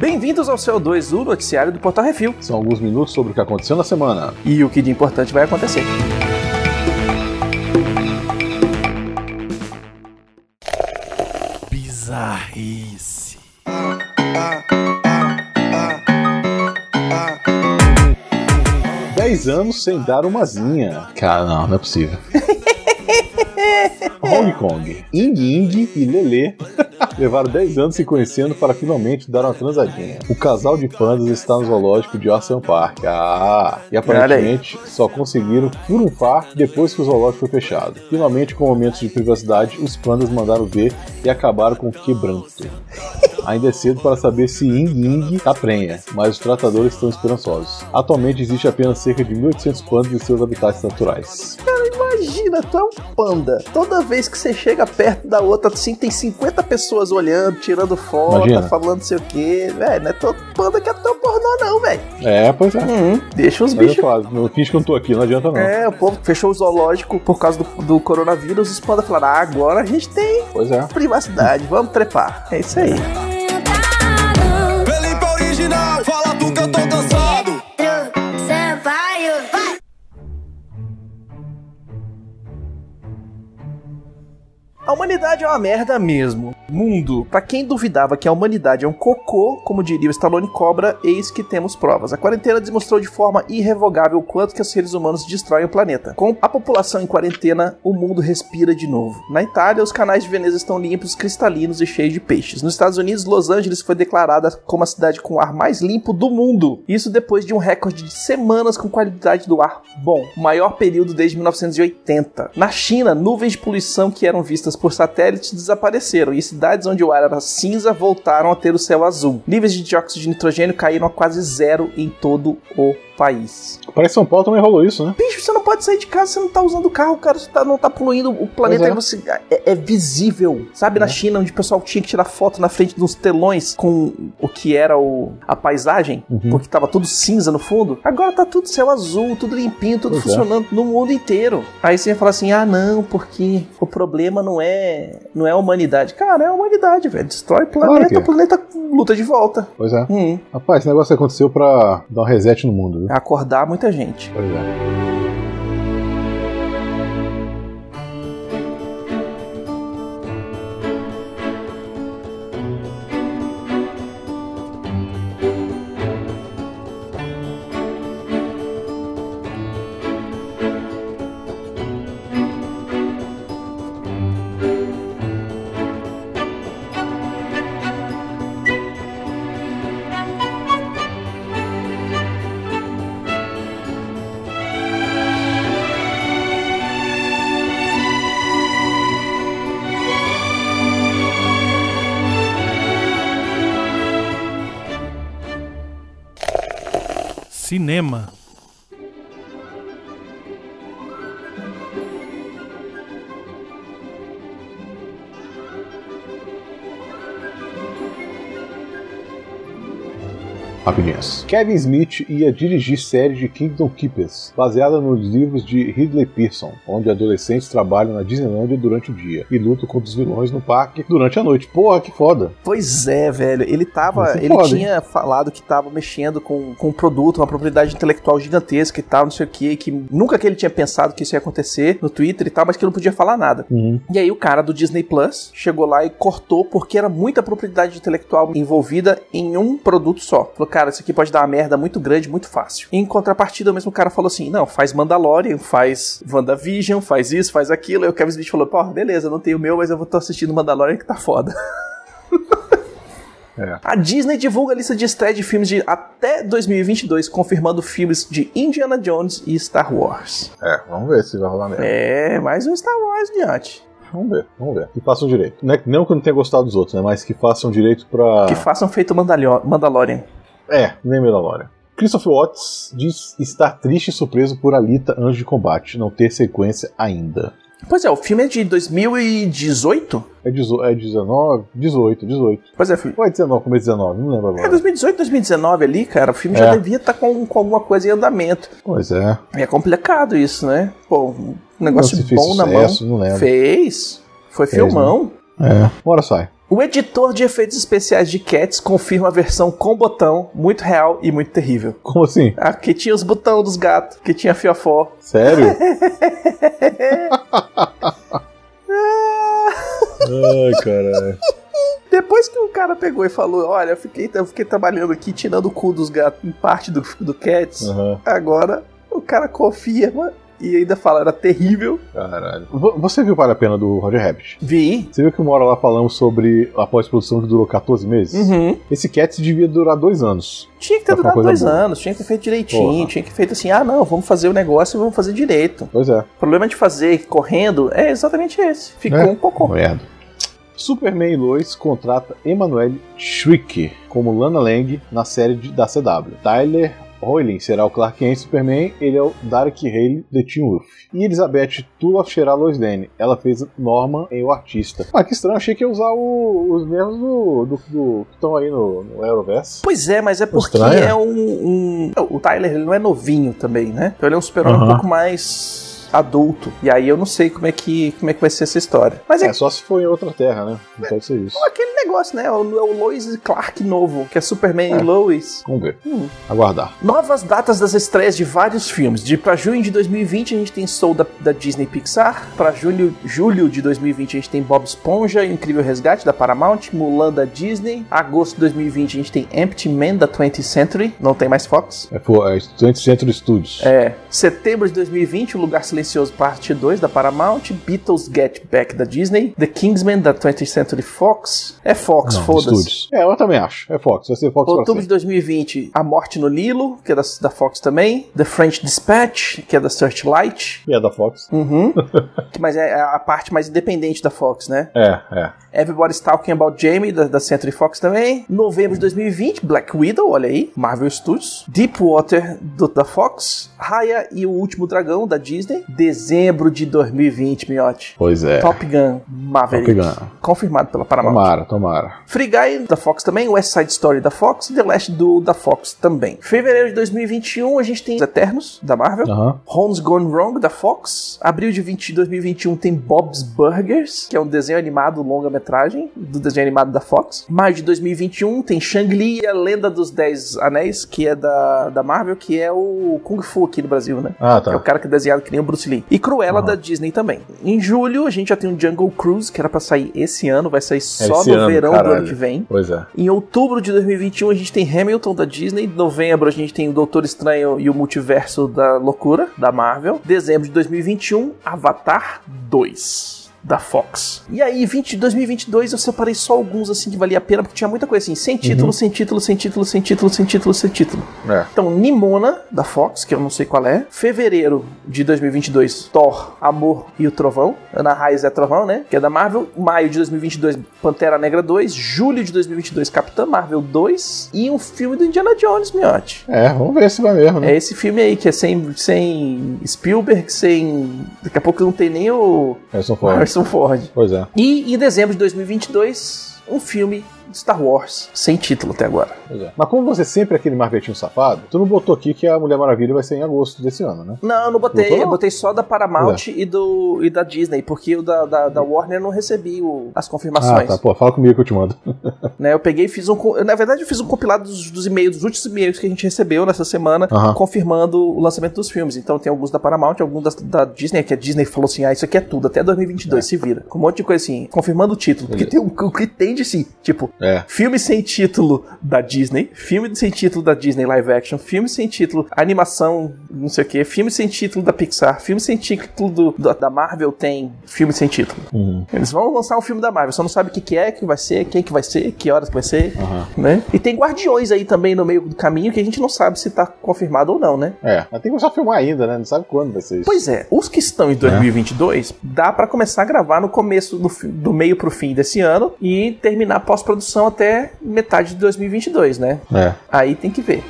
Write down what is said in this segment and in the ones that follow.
Bem-vindos ao CO2, o noticiário do Portal Refil. São alguns minutos sobre o que aconteceu na semana. E o que de importante vai acontecer. Bizarrice. 10 anos sem dar uma zinha. Cara, não, não é possível. Hong Kong, Ying Ying e Lele levaram 10 anos se conhecendo para finalmente dar uma transadinha. O casal de pandas está no zoológico de Ocean Park. Ah, e aparentemente só conseguiram furunfar depois que o zoológico foi fechado. Finalmente, com momentos de privacidade, os pandas mandaram ver e acabaram com o quebranto. Ainda é cedo para saber se Ying Ying tá prenha, mas os tratadores estão esperançosos. Atualmente existe apenas cerca de 1.800 pandas em seus habitats naturais. Cara, imagina, tu é um panda. Toda vez que você chega perto da outra, assim, tem 50 pessoas olhando, tirando foto, Imagina. falando não sei o quê. Velho, não é todo panda que é teu pornô, não, velho. É, pois é. Hum, deixa os Mas bichos. falo, não finge que eu não tô aqui, não adianta não. É, o povo fechou o zoológico por causa do, do coronavírus. Os pandas falaram: ah, agora a gente tem Pois é. privacidade, vamos trepar. É isso aí. Felipe original, fala tu que eu tô humanidade é uma merda mesmo. Mundo. Pra quem duvidava que a humanidade é um cocô, como diria o Stallone Cobra, eis que temos provas. A quarentena demonstrou de forma irrevogável o quanto que os seres humanos destroem o planeta. Com a população em quarentena, o mundo respira de novo. Na Itália, os canais de Veneza estão limpos, cristalinos e cheios de peixes. Nos Estados Unidos, Los Angeles foi declarada como a cidade com o ar mais limpo do mundo. Isso depois de um recorde de semanas com qualidade do ar bom, o maior período desde 1980. Na China, nuvens de poluição que eram vistas por satélites desapareceram e onde o ar era cinza voltaram a ter o céu azul. Níveis de dióxido de nitrogênio caíram a quase zero em todo o país. Parece São Paulo também rolou isso, né? Bicho, você não pode sair de casa, você não tá usando o carro, cara, você tá- não tá poluindo o planeta, é. você, é, é visível. Sabe, na China, onde o pessoal tinha que tirar foto na frente dos telões com o que era o, a paisagem, Uhum. porque tava tudo cinza no fundo. Agora tá tudo céu azul, tudo limpinho, tudo Pois é. funcionando no mundo inteiro. Aí você ia falar assim: ah, não, porque o problema não é, não é a humanidade. Cara, é a humanidade, velho. Destrói o Claro planeta, que é. o planeta luta de volta. Pois é. Hum, Rapaz, esse negócio aconteceu pra dar um reset no mundo, acordar muita gente. Pois é. Cinema. Rapidinhas. Kevin Smith ia dirigir série de Kingdom Keepers, baseada nos livros de Ridley Pearson, onde adolescentes trabalham na Disneylandia durante o dia e lutam contra os vilões no parque durante a noite. Porra, que foda! Pois é, velho. Ele tava. É ele foda, tinha falado que tava mexendo com, com um produto, uma propriedade intelectual gigantesca e tal, não sei o que, que nunca que ele tinha pensado que isso ia acontecer no Twitter e tal, mas que não podia falar nada. Uhum. E aí o cara do Disney Plus chegou lá e cortou porque era muita propriedade intelectual envolvida em um produto só. Falou, cara, isso aqui pode dar uma merda muito grande, muito fácil. Em contrapartida, o mesmo cara falou assim: não, faz Mandalorian, faz WandaVision, faz isso, faz aquilo. Aí o Kevin Smith falou: pô, beleza, não tenho o meu, mas eu vou estar assistindo Mandalorian que tá foda. É. A Disney divulga a lista de estreia de filmes de até 2022, confirmando filmes de Indiana Jones e Star Wars. É, vamos ver se vai rolar mesmo. É, mais um Star Wars diante. Vamos ver, vamos ver. Que façam direito. Não, é, não que eu não tenha gostado dos outros, né? Mas que façam direito pra. Que façam feito Mandalorian. É, nem Mandalorian. Christopher Watts diz estar triste e surpreso por Alita Anjo de Combate não ter sequência ainda. Pois é, o filme é de 2018? É, dezo- é 19? 18, 18. Pois é, filho. Ou é 19, como é 19? Não lembro É agora. 2018, 2019 ali, cara. O filme já É. devia estar com, com alguma coisa em andamento. Pois é. É complicado isso, né? Pô, um negócio bom na sucesso, mão. não lembro. Fez. Foi Fez, filmão. É. Bora sai. O editor de efeitos especiais de Cats confirma a versão com botão, muito real e muito terrível. Como assim? Ah, que tinha os botões dos gatos, que tinha fiofó. Sério? Ai, caralho. Depois que o cara pegou e falou, olha, eu fiquei, eu fiquei trabalhando aqui tirando o cu dos gatos em parte do, do Cats, Aham. agora o cara confirma e ainda fala, era terrível. Caralho. Vo- Você viu Vale a Pena do Roger Rabbit? Vi. Você viu que uma hora lá falamos sobre a pós-produção que durou 14 meses? Uhum. Esse Cats devia durar dois anos. Tinha que ter durado dois boa. anos, tinha que ter feito direitinho, Porra. tinha que ter feito assim, ah não, vamos fazer o negócio e vamos fazer direito. Pois é. O problema de fazer correndo é exatamente esse. Ficou É. um pouco. Merda. Superman e Lois contrata Emmanuel Schrick como Lana Lang na série de- da CW. Tyler Hoyling será o Clark Kent Superman, ele é o Dark Haley de Teen Wolf. E Elizabeth Tulloch será a Lois Lane. Ela fez Norman em O Artista. Ah, que estranho, achei que ia usar o- os mesmos do, do- do- que estão aí no, no Euroverse. Pois é, mas é porque Estranho. é um, um- O Tyler ele não é novinho também, né? Então ele é um super-homem um pouco mais adulto. E aí eu não sei como é que, como é que vai ser essa história. Mas é, É, só se for em outra terra, né? Não pode ser isso. aquele negócio, né? É o, o Lois Clark novo, que é Superman É. e Lois. Vamos ver. Hum. Aguardar. Novas datas das estreias de vários filmes. De pra junho de 2020 a gente tem Soul da, da Disney Pixar. Pra julho, julho de 2020 a gente tem Bob Esponja e Incrível Resgate da Paramount. Mulan da Disney. Agosto de 2020 a gente tem Empty Man da 20th Century. Não tem mais Fox. É, for, é Estudante Centro Studios. É. Setembro de 2020, O Lugar Silencioso, parte 2 da Paramount. Beatles Get Back da Disney. The Kingsman da 20th Century Fox. É Fox, foda-se. É, eu também acho. É Fox. Vai ser Fox Outubro de sempre. 2020, A Morte no Nilo, que é da, da Fox também. The French Dispatch, que é da Searchlight. E é da Fox. Uhum. Mas é a parte mais independente da Fox, né? É, é. Everybody's Talking About Jamie, da, da Century Fox também. Novembro de 2020, Black Widow, olha aí. Marvel Studios. Deepwater, do, da Fox. Raya e o Último Dragão, da Disney. Dezembro de 2020, miote. Pois é. Top Gun, Maverick. Top Gun. Confirmado pela Paramount. Tomara, tomara. Free Guy da Fox também, West Side Story da Fox e The Last Duel da Fox também. Fevereiro de 2021 a gente tem Os Eternos da Marvel. Aham. Homes Gone Wrong da Fox. Abril de 20 de 2021 tem Bob's Burgers, que é um desenho animado longa-metragem do desenho animado da Fox. Maio de 2021 tem Shang-Li e a Lenda dos Dez Anéis, que é da, da Marvel, que é o Kung Fu aqui no Brasil, né? Ah, Que é o tá. cara que é desenhado que nem o Bruce Lee. E Cruella Aham. da Disney também. Em julho, a gente já tem o Jungle Cruise, que era pra sair esse ano, vai sair só esse no ano, verão do caralho. ano que vem. Pois é. Em outubro de 2021 a gente tem Hamilton da Disney. Em novembro a gente tem o Doutor Estranho e o Multiverso da Loucura da Marvel. Dezembro de 2021, Avatar 2 da Fox. E aí, 20, 2022 eu separei só alguns assim que valia a pena, porque tinha muita coisa assim, sem título, sem título, sem título, sem título, sem título, sem título. É. Então, Nimona, da Fox, que eu não sei qual é. Fevereiro de 2022, Thor, Amor e o Trovão. Ana Raiz é Trovão, né? Que é da Marvel. Maio de 2022, Pantera Negra 2. Julho de 2022, Capitã Marvel 2. E um filme do Indiana Jones, miote. É, vamos ver se vai mesmo, né? É esse filme aí, que é sem, sem Spielberg, sem... Daqui a pouco não tem nem o Harrison Ford. Harrison Ford. Pois é. E em dezembro de 2022, um filme Star Wars, sem título até agora. É. Mas como você sempre é aquele marvetinho safado, tu não botou aqui que a Mulher Maravilha vai ser em agosto desse ano, né? Não, eu não botei. Botou, não? Eu botei só da Paramount e, do, e da Disney, porque o da, da, da Warner eu não recebi o- as Ah, confirmações. tá. Pô, fala comigo que eu te mando. Né, eu peguei e fiz um. Na verdade, eu fiz um compilado dos, dos e-mails, dos últimos e-mails que a gente recebeu nessa semana, Aham. confirmando o lançamento dos filmes. Então tem alguns da Paramount, alguns das- da, Disney, que a Disney falou assim: ah, isso aqui é tudo, até 2022, se vira. Com um monte de coisa assim, confirmando o título. Porque tem um, o que tem de si, tipo, É. Filme sem título da Disney, filme sem título da Disney live action, filme sem título animação, não sei o que, filme sem título da Pixar, filme sem título do- da- da Marvel tem filme sem título. Uhum. Eles vão lançar um filme da Marvel, só não sabe o que, que é, que vai ser, quem que vai ser, que horas que vai ser, Aham. né? E tem Guardiões aí também no meio do caminho que a gente não sabe se tá confirmado ou não, né? É. Mas tem que começar a filmar ainda, né? Não sabe quando vai ser isso. Pois é, os que estão em 2022, dá pra começar a gravar no começo, do, do meio pro fim desse ano e terminar a pós-produção até metade de 2022, né? É. Aí tem que ver.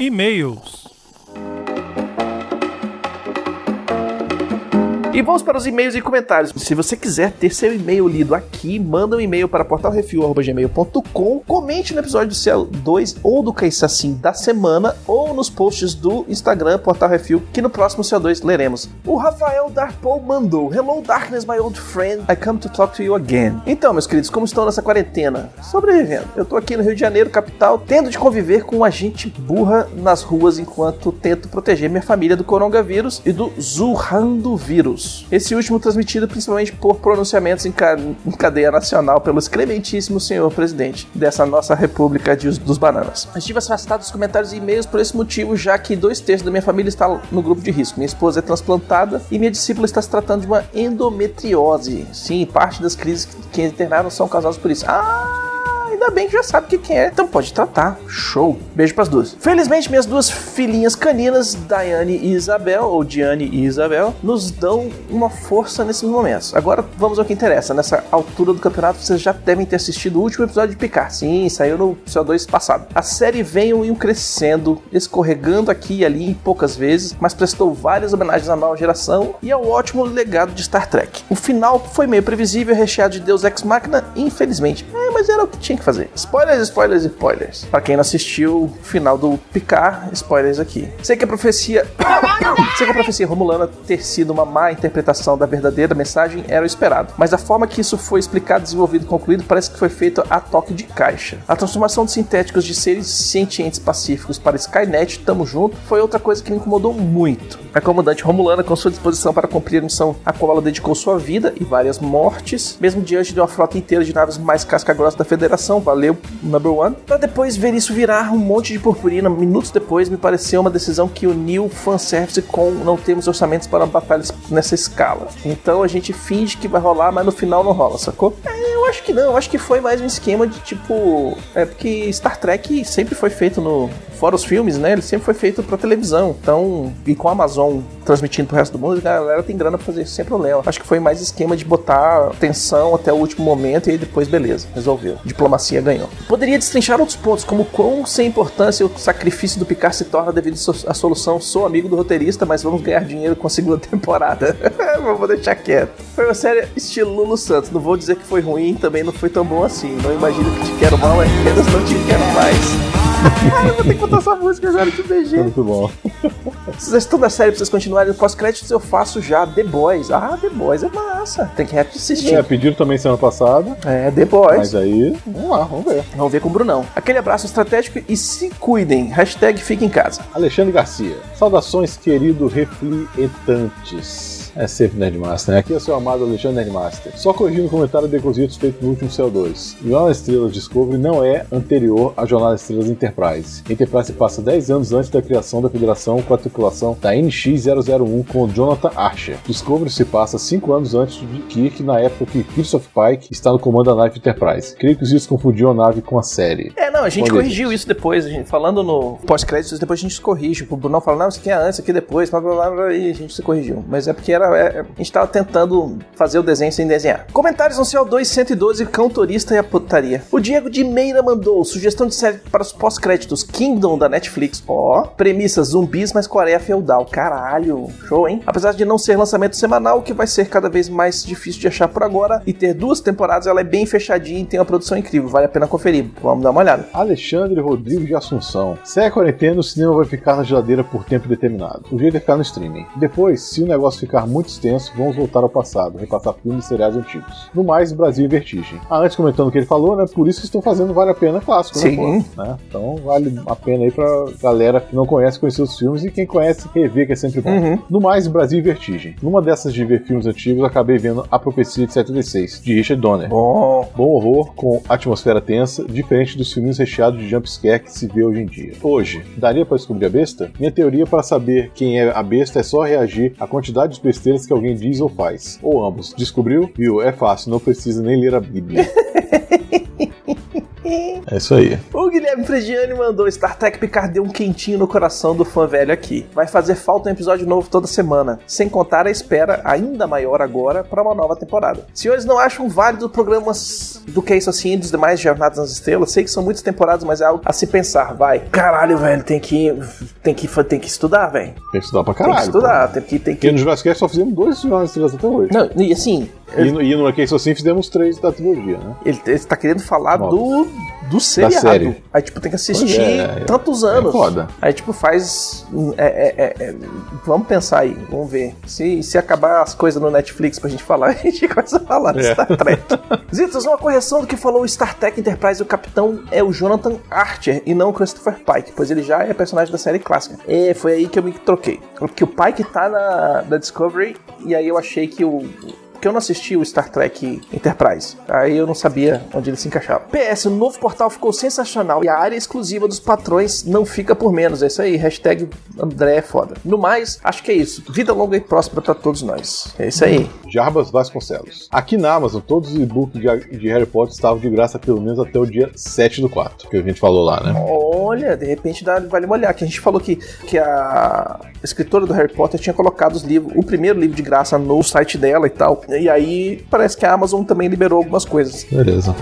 E-mails. E vamos para os e-mails e comentários. Se você quiser ter seu e-mail lido aqui, manda um e-mail para portalrefil.gmail.com, comente no episódio do Céu 2 ou do Caixa Assim da semana, ou nos posts do Instagram Portal Refil, que no próximo Céu 2 leremos. O Rafael Darpol mandou: Hello Darkness, my old friend, I come to talk to you again. Então, meus queridos, como estão nessa quarentena? Sobrevivendo. Eu tô aqui no Rio de Janeiro, capital, tendo de conviver com uma gente burra nas ruas enquanto tento proteger minha família do coronavírus e do zurrando vírus. Esse último transmitido principalmente por pronunciamentos em, ca em cadeia nacional pelo excrementíssimo senhor presidente dessa nossa república de, dos bananas. Estive afastado dos comentários e e-mails por esse motivo, já que dois terços da minha família está no grupo de risco. Minha esposa é transplantada e minha discípula está se tratando de uma endometriose. Sim, parte das crises que internaram são causadas por isso. Ah! Ainda bem que já sabe que, que é, então pode tratar. Show. Beijo pras duas. Felizmente, minhas duas filhinhas caninas, Daiane e Isabel, ou Diane e Isabel, nos dão uma força nesses momentos. Agora vamos ao que interessa. Nessa altura do campeonato, vocês já devem ter assistido o último episódio de Picard. Sim, saiu no CO2 passado. A série vem e crescendo, escorregando aqui e ali poucas vezes, mas prestou várias homenagens à nova geração e ao ótimo legado de Star Trek. O final foi meio previsível, recheado de Deus Ex Machina, infelizmente. É, mas era o que tinha que fazer. Spoilers, spoilers, spoilers. Pra quem não assistiu o final do Picard, spoilers aqui. Sei que a profecia. Sei que a profecia romulana ter sido uma má interpretação da verdadeira mensagem era o esperado. Mas a forma que isso foi explicado, desenvolvido e concluído parece que foi feito a toque de caixa. A transformação de sintéticos de seres sentientes pacíficos para Skynet, tamo junto, foi outra coisa que me incomodou muito. A comandante Romulana, com sua disposição para cumprir a missão a qual ela dedicou sua vida e várias mortes, mesmo diante de uma frota inteira de naves mais casca-grossa da Federação, valeu, number one. Pra depois ver isso virar um monte de purpurina, minutos depois, me pareceu uma decisão que uniu fanservice com não temos orçamentos para batalhas nessa escala. Então a gente finge que vai rolar, mas no final não rola, sacou? É, eu acho que não, eu acho que foi mais um esquema de tipo. É porque Star Trek sempre foi feito no. Fora os filmes, né? Ele sempre foi feito pra televisão. Então, e com a Amazon transmitindo pro resto do mundo, a galera tem grana pra fazer isso sem problema. Acho que foi mais esquema de botar tensão até o último momento e aí depois, beleza, resolveu. Diplomacia ganhou. Poderia destrinchar outros pontos, como quão sem importância o sacrifício do Picard se torna devido à solução. Sou amigo do roteirista, mas vamos ganhar dinheiro com a segunda temporada. vou deixar quieto. Foi uma série estilo Lulu Santos. Não vou dizer que foi ruim, também não foi tão bom assim. Não imagino que te quero mal, é apenas não te quero mais. Eu vou ter que botar essa música agora de BG. Muito bom. Sugestão da série pra vocês continuarem no pós-créditos, eu faço já The Boys. Ah, The Boys é massa. Tem que assistir. É, pediram também semana passada. É, The Boys. Mas aí, vamos lá, vamos ver. Vamos ver com o Brunão. Aquele abraço estratégico e se cuidem. Hashtag fique em casa. Alexandre Garcia. Saudações, querido reflietantes. É sempre Nerdmaster, né? Aqui é o seu amado Alexandre Nerdmaster. Só corrigindo o comentário de Decositos feito no último CO2. Jornada Estrelas Discovery não é anterior à Jornada Estrelas Enterprise. Enterprise passa 10 anos antes da criação da Federação com a tripulação da NX-001 com Jonathan Archer. Discovery se passa 5 anos antes de Kirk, na época que Christoph Pike está no comando da nave Enterprise. Creio que os isso confundiu a nave com a série. É, não, a gente corrigiu isso depois. A gente, falando no pós-créditos, depois a gente corrige. O Brunão fala, não, isso aqui é antes, isso aqui é depois, blá, blá, blá, blá, e a gente se corrigiu. Mas é porque era, é, a gente tava tentando fazer o desenho sem desenhar. Comentários no CO2 112, cão turista e a putaria. O Diego de Meira mandou sugestão de série para os pós-créditos Kingdom da Netflix. Ó, premissa zumbis, mas Coreia feudal. Caralho, show, hein? Apesar de não ser lançamento semanal, o que vai ser cada vez mais difícil de achar por agora e ter duas temporadas, ela é bem fechadinha e tem uma produção incrível. Vale a pena conferir. Vamos dar uma olhada. Alexandre Rodrigues de Assunção. Se é quarentena, o cinema vai ficar na geladeira por tempo determinado. O jeito é ficar no streaming. Depois, se o negócio ficar muito extenso, vamos voltar ao passado, repassar filmes e seriados antigos. No mais, Brasil e Vertigem. Ah, antes comentando o que ele falou, né? Por isso que estão fazendo Vale a Pena clássico, Sim. né? pô? Né? Então vale a pena aí pra galera que não conhece conhecer os filmes e quem conhece rever, que é sempre bom. Uhum. No mais, Brasil e Vertigem. Numa dessas de ver filmes antigos, acabei vendo A Profecia de 76, de Richard Donner. Bom. Bom horror com atmosfera tensa, diferente dos filmes recheados de jumpscare que se vê hoje em dia. Hoje, daria pra descobrir a besta? Minha teoria para saber quem é a besta é só reagir à quantidade de besteiras que alguém diz ou faz. Ou ambos. Descobriu? Viu? É fácil, não precisa nem ler a Bíblia. É isso aí. O Guilherme Fregiani mandou Star Trek Picard deu um quentinho no coração do fã velho aqui. Vai fazer falta um episódio novo toda semana, sem contar a espera ainda maior agora para uma nova temporada. Senhores, não acham válido programas do que isso assim e dos demais Jornadas nas Estrelas? Sei que são muitas temporadas, mas é algo a se pensar, vai. Caralho, velho, tem que tem que tem que estudar, velho. Tem que estudar pra caralho. Tem que estudar, tem que tem Porque que no Jurassic Cast só fizemos dois Jornadas nas Estrelas até hoje. Não, e assim, E no, e no Arcade assim fizemos três da trilogia, né? ele, ele tá querendo falar Novos. do do seriado. série. Aí, tipo, tem que assistir é, é. tantos É anos. foda. Aí, tipo, faz. é, é, é, é, vamos pensar aí, vamos ver. Se, se acabar as coisas no Netflix pra gente falar, a gente começa a falar do É. Star Trek. Zitos, uma correção do que falou o Star Trek Enterprise. O capitão é o Jonathan Archer e não o Christopher Pike, pois ele já é personagem da série clássica. E foi aí que eu me troquei. Porque o Pike tá na, na Discovery e aí eu achei que o. Porque eu não assisti o Star Trek Enterprise. Aí eu não sabia onde ele se encaixava. PS, o novo portal ficou sensacional e a área exclusiva dos patrões não fica por menos. É isso aí. Hashtag André é foda. No mais, acho que é isso. Vida longa e próspera pra todos nós. É isso aí. Jarbas Vasconcelos. Aqui na Amazon, todos os e-books de, de Harry Potter estavam de graça pelo menos até o dia 7 do 4, que a gente falou lá, né? Olha, de repente dá, vale uma olhada. Que a gente falou que, que a escritora do Harry Potter tinha colocado os livros, o primeiro livro de graça no site dela e tal. E aí parece que a Amazon também liberou algumas coisas. Beleza.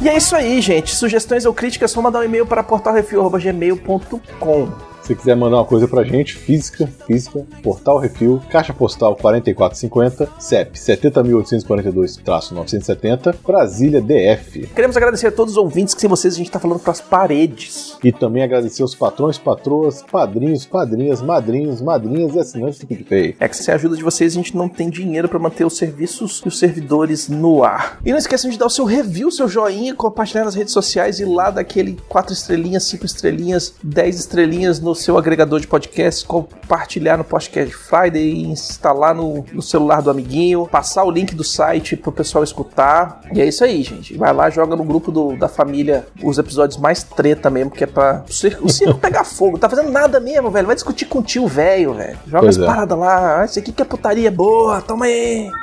E é isso aí, gente. Sugestões ou críticas, só mandar um e-mail para portalrefil.gmail.com. Se quiser mandar uma coisa pra gente, física, física, Portal Refil, Caixa Postal 4450, CEP 70.842-970, Brasília DF. Queremos agradecer a todos os ouvintes que sem vocês a gente tá falando pras paredes. E também agradecer os patrões, patroas, padrinhos, padrinhas, madrinhos, madrinhas e assinantes do PicPay. É que sem a ajuda de vocês a gente não tem dinheiro para manter os serviços e os servidores no ar. E não esqueçam de dar o seu review, seu joinha, compartilhar nas redes sociais e lá daquele 4 estrelinhas, 5 estrelinhas, 10 estrelinhas no seu agregador de podcast, compartilhar no Podcast Friday, instalar no, no celular do amiguinho, passar o link do site pro pessoal escutar. E é isso aí, gente. Vai lá, joga no grupo do- da família os episódios mais treta mesmo, que é pra o circo, o circo pegar fogo. Tá fazendo nada mesmo, velho. Vai discutir com o tio velho, velho. Joga Pois as é. paradas lá. Ah, isso aqui que é putaria boa, toma aí.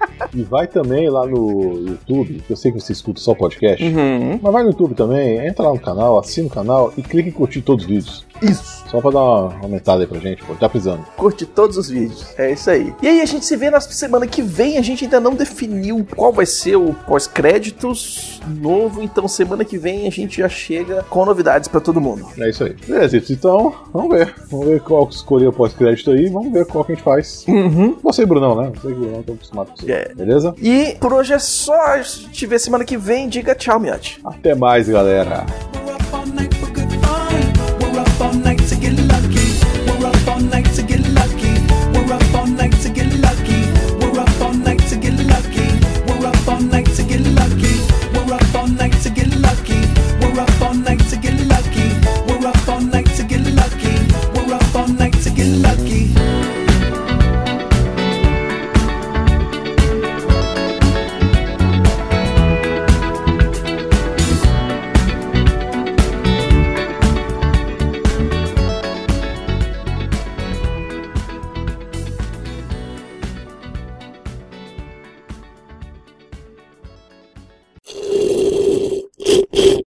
E vai também lá no YouTube, que eu sei que você escuta só podcast, Uhum. mas vai no YouTube também, entra lá no canal, assina o canal e clica em curtir todos os vídeos. Isso. Só pra dar uma aumentada aí pra gente, pô, tá precisando. Curte todos os vídeos. É isso aí. E aí a gente se vê na semana que vem. A gente ainda não definiu qual vai ser o pós-créditos novo. Então semana que vem a gente já chega com novidades pra todo mundo. É isso aí. Beleza, então, vamos ver. Vamos ver qual que escolher o pós-crédito aí, vamos ver qual que a gente faz. Uhum. Você e Brunão, né? Você e Brunão estão acostumados com isso. É. Beleza? E por hoje é só. A gente te vê semana que vem. Diga tchau, Miote. Até mais, galera.